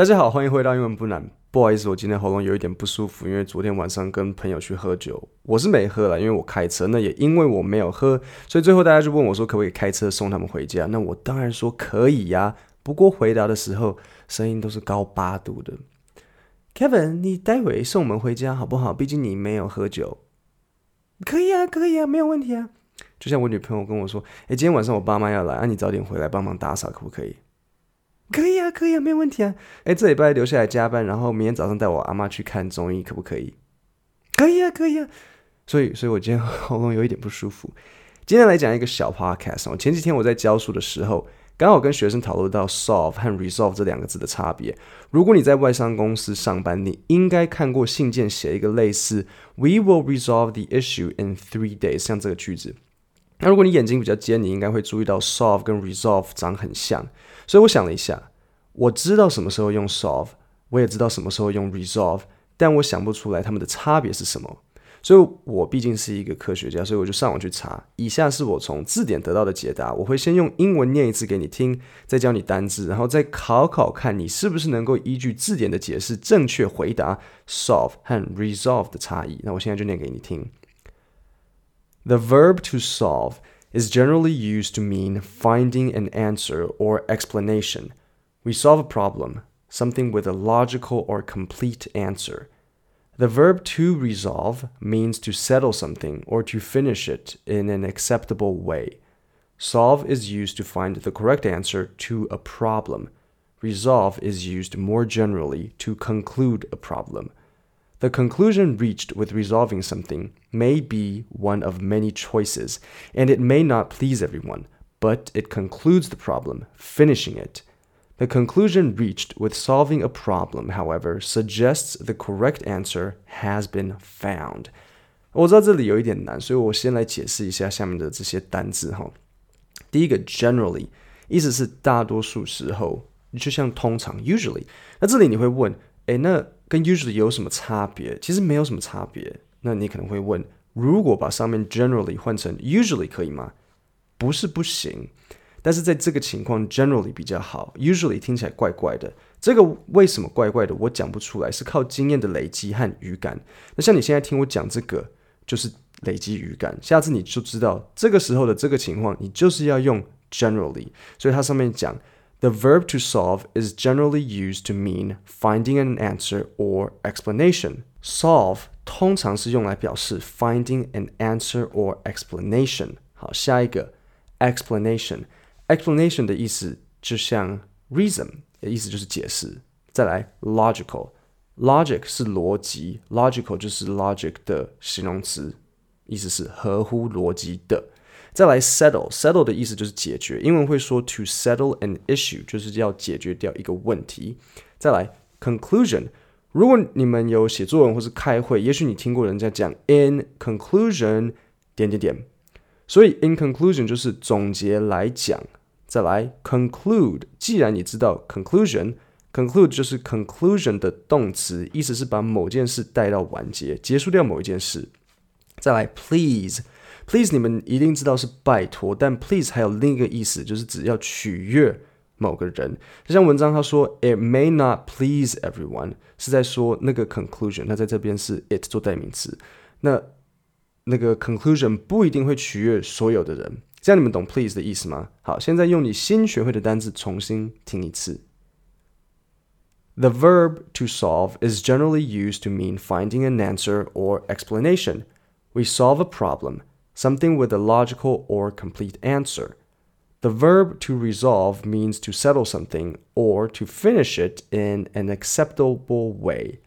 大家好，欢迎回到英文不难。不好意思，我今天喉咙有一点不舒服，因为昨天晚上跟朋友去喝酒，我是没喝了，因为我开车。那也因为我没有喝，所以最后大家就问我说，可不可以开车送他们回家？那我当然说可以呀。不过回答的时候声音都是高八度的。Kevin，你待会送我们回家好不好？毕竟你没有喝酒。可以啊，可以啊，没有问题啊。就像我女朋友跟我说，哎，今天晚上我爸妈要来，啊，你早点回来帮忙打扫，可不可以？可以啊，没有问题啊。哎，这礼拜留下来加班，然后明天早上带我阿妈去看中医，可不可以？可以啊，可以啊。所以，所以我今天喉咙有一点不舒服。今天来讲一个小 podcast。我前几天我在教书的时候，刚好跟学生讨论到 solve 和 resolve 这两个字的差别。如果你在外商公司上班，你应该看过信件写一个类似 "We will resolve the issue in three days" 像这个句子。那如果你眼睛比较尖，你应该会注意到 solve 跟 resolve 长很像。所以我想了一下，我知道什么时候用 solve，我也知道什么时候用 resolve，但我想不出来它们的差别是什么。所以我毕竟是一个科学家，所以我就上网去查。以下是我从字典得到的解答。我会先用英文念一次给你听，再教你单字，然后再考考看你是不是能够依据字典的解释正确回答 solve 和 resolve 的差异。那我现在就念给你听。The verb to solve is generally used to mean finding an answer or explanation. We solve a problem, something with a logical or complete answer. The verb to resolve means to settle something or to finish it in an acceptable way. Solve is used to find the correct answer to a problem. Resolve is used more generally to conclude a problem. The conclusion reached with resolving something may be one of many choices, and it may not please everyone, but it concludes the problem, finishing it. The conclusion reached with solving a problem, however, suggests the correct answer has been found. 我知道这里有一点难，所以我先来解释一下下面的这些单字哈。第一个 generally 意思是大多数时候，就像通常 usually。那这里你会问，诶，那跟 usually 有什么差别？其实没有什么差别。那你可能会问，如果把上面 generally 换成 usually 可以吗？不是不行， 但是在这个情况 generally 比较好，usually 听起来怪怪的。这个为什么怪怪的？我讲不出来，是靠经验的累积和语感。那像你现在听我讲这个，就是累积语感。下次你就知道这个时候的这个情况，你就是要用 generally。所以它上面讲。The verb to solve is generally used to mean finding an answer or explanation. Solve 通常是用来表示 finding an answer or explanation。好，下一个 explanation。Explanation 的意思就像 reason 的意思就是解释。再来 logical。logic 是逻辑，logical 就是 logic 的形容词，意思是合乎逻辑的。再来 settle，settle 的意思就是解决，英文会说 to settle an issue，就是要解决掉一个问题。再来 conclusion，如果你们有写作文或是开会，也许你听过人家讲 in conclusion 点点点，所以 in conclusion 就是总结来讲。再来 conclude，既然你知道 conclusion，conclude 就是 conclusion 的动词，意思是把某件事带到完结，结束掉某一件事。再来 please。Please，你们一定知道是拜托，但 please 还有另一个意思，就是只要取悦某个人。就像文章他说，It may not please everyone，是在说那个 conclusion。那在这边是 it 做代名词，那那个 conclusion 不一定会取悦所有的人。这样你们懂 please 的意思吗？好，现在用你新学会的单词重新听一次。The verb to solve is generally used to mean finding an answer or explanation. We solve a problem. something with a logical or complete answer. The verb to resolve means to settle something or to finish it in an acceptable way.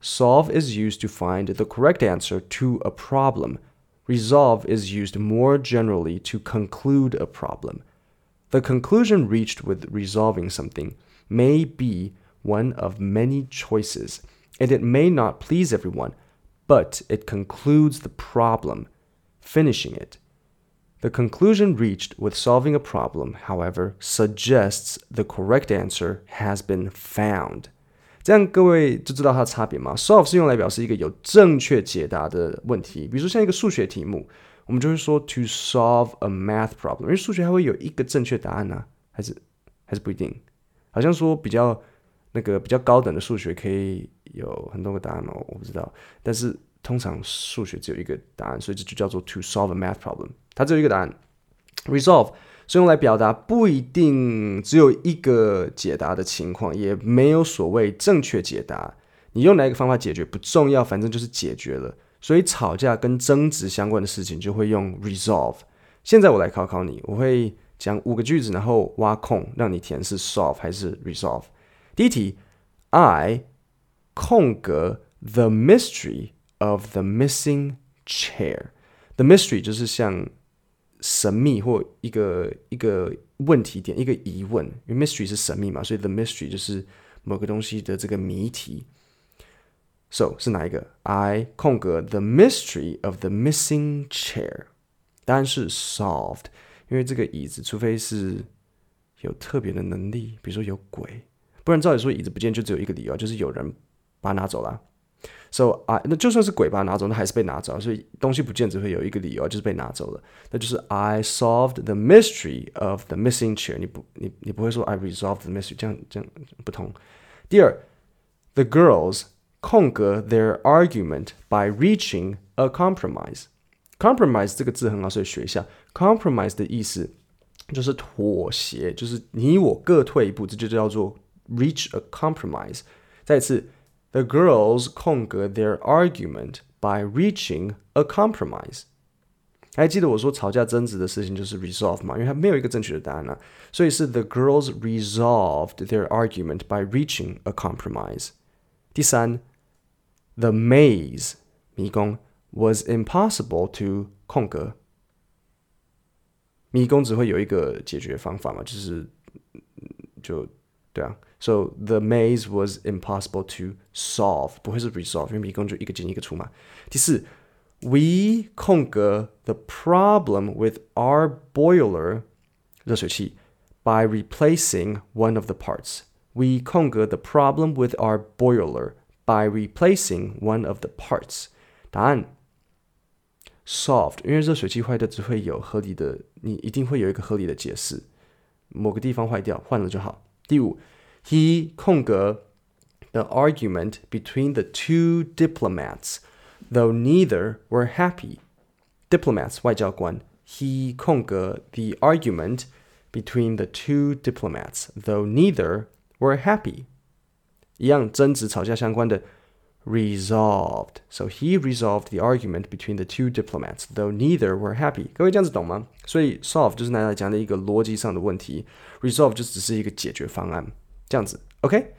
Solve is used to find the correct answer to a problem. Resolve is used more generally to conclude a problem. The conclusion reached with resolving something may be one of many choices, and it may not please everyone, but it concludes the problem finishing it. The conclusion reached with solving a problem, however, suggests the correct answer has been found. 这样各位就知道它的差别吗？Solve 是用来表示一个有正确解答的问题，比如说像一个数学题目，我们就会说 to solve a math problem，因为数学还会有一个正确答案呢、还是还是不一定？好像说比较那个比较高等的数学可以有很多个答案哦？我不知道。但是通常数学只有一个答案，所以这就叫做 to solve a math problem。它只有一个答案。resolve 是用来表达不一定只有一个解答的情况，也没有所谓正确解答。你用哪一个方法解决不重要，反正就是解决了。所以吵架跟争执相关的事情就会用 resolve。现在我来考考你，我会讲五个句子，然后挖空让你填是 solve 还是 resolve。第一题，I 空格 the mystery of the missing chair。The mystery 就是像神秘或一个一个问题点，一个疑问，因为 mystery 是神秘嘛，所以 the mystery 就是某个东西的这个谜题。So 是哪一个？I 空格 the mystery of the missing chair。答案是 solved，因为这个椅子，除非是有特别的能力，比如说有鬼，不然照理说椅子不见就只有一个理由，就是有人把它拿走了。So I 那就算是鬼把它拿走，那还是被拿走，所以东西不见只会有一个理由，就是被拿走了。那就是 I solved the mystery of the missing chair。你不你你不会说 I resolved the mystery，这样这样不同。第二，the girls 空格 their argument by reaching a compromise。compromise 这个字很好，所以学一下。compromise 的意思就是妥协，就是你我各退一步，这就叫做 reach a compromise。再一次 ，the girls 空格 their argument by reaching a compromise。还记得我说吵架争执的事情就是 resolve 嘛？因为它没有一个正确的答案啊，所以是 the girls resolved their argument by reaching a compromise。第三，the maze 迷宫。Was impossible to 空格，迷宫只会有一个解决方法嘛，就是就 对啊。So the maze was impossible to solve，不会是 resolve，因为迷宫就一个进一个出嘛。第四，We 空格 the problem with our boiler 热水器 by replacing one of the parts。We 空格 the problem with our boiler by replacing one of the parts。答案。Solved，因为热水器坏掉只会有合理的，你一定会有一个合理的解释。某个地方坏掉，换了就好。 第五，He 空格 the argument between the two diplomats, though neither were happy. Diplomats 外交官，He 空格 the argument between the two diplomats, though neither were happy. 一样争执吵架相关的。 Resolved. So he resolved the argument between the two diplomats, though neither were happy. 各位这样子懂吗？所以 solve 就是拿来讲的一个逻辑上的问题，resolve 就只是一个解决方案，这样子。OK，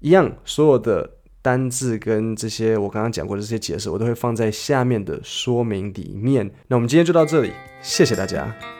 一样，所有的单字跟这些我刚刚讲过的这些解释，我都会放在下面的说明里面。那我们今天就到这里，谢谢大家。